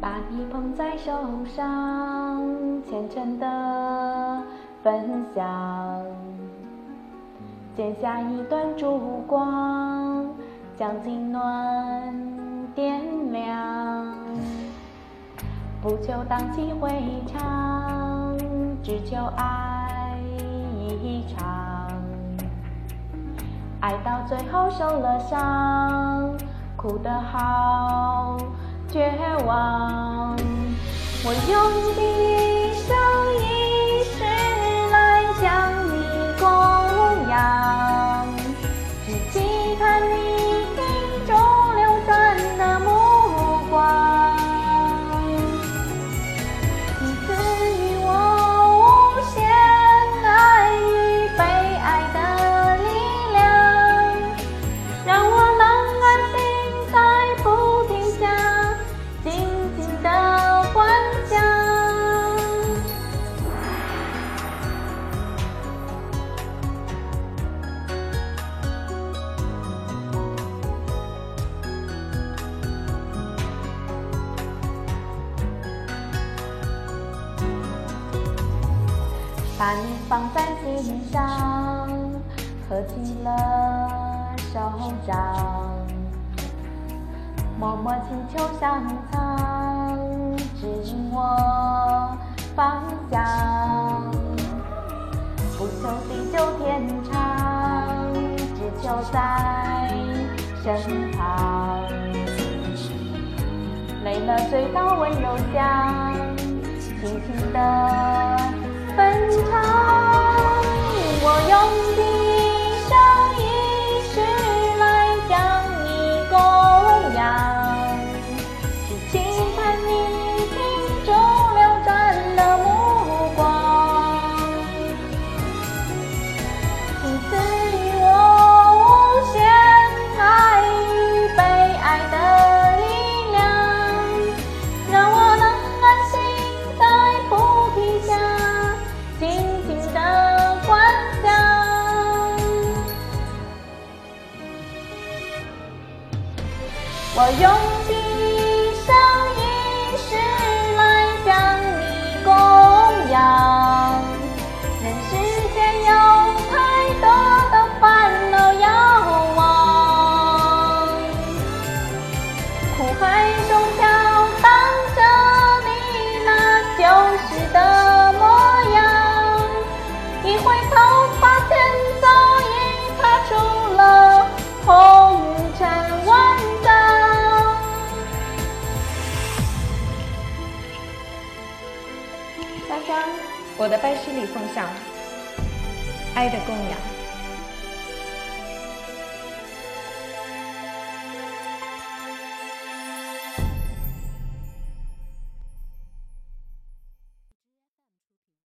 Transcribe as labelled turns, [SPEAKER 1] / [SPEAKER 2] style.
[SPEAKER 1] 把你捧在手上，虔诚的分享，剪下一段烛光，将经暖点亮。不求荡气回肠，只求爱一场。爱到最后受了伤，哭得好。绝望，我用把你放在心上，合起了手掌。默默祈求上苍指引我方向，不求地久天长，只求在身旁。累了醉倒温柔乡，轻轻地奔跑我用尽
[SPEAKER 2] 大家，我的拜师礼奉上，爱的供养。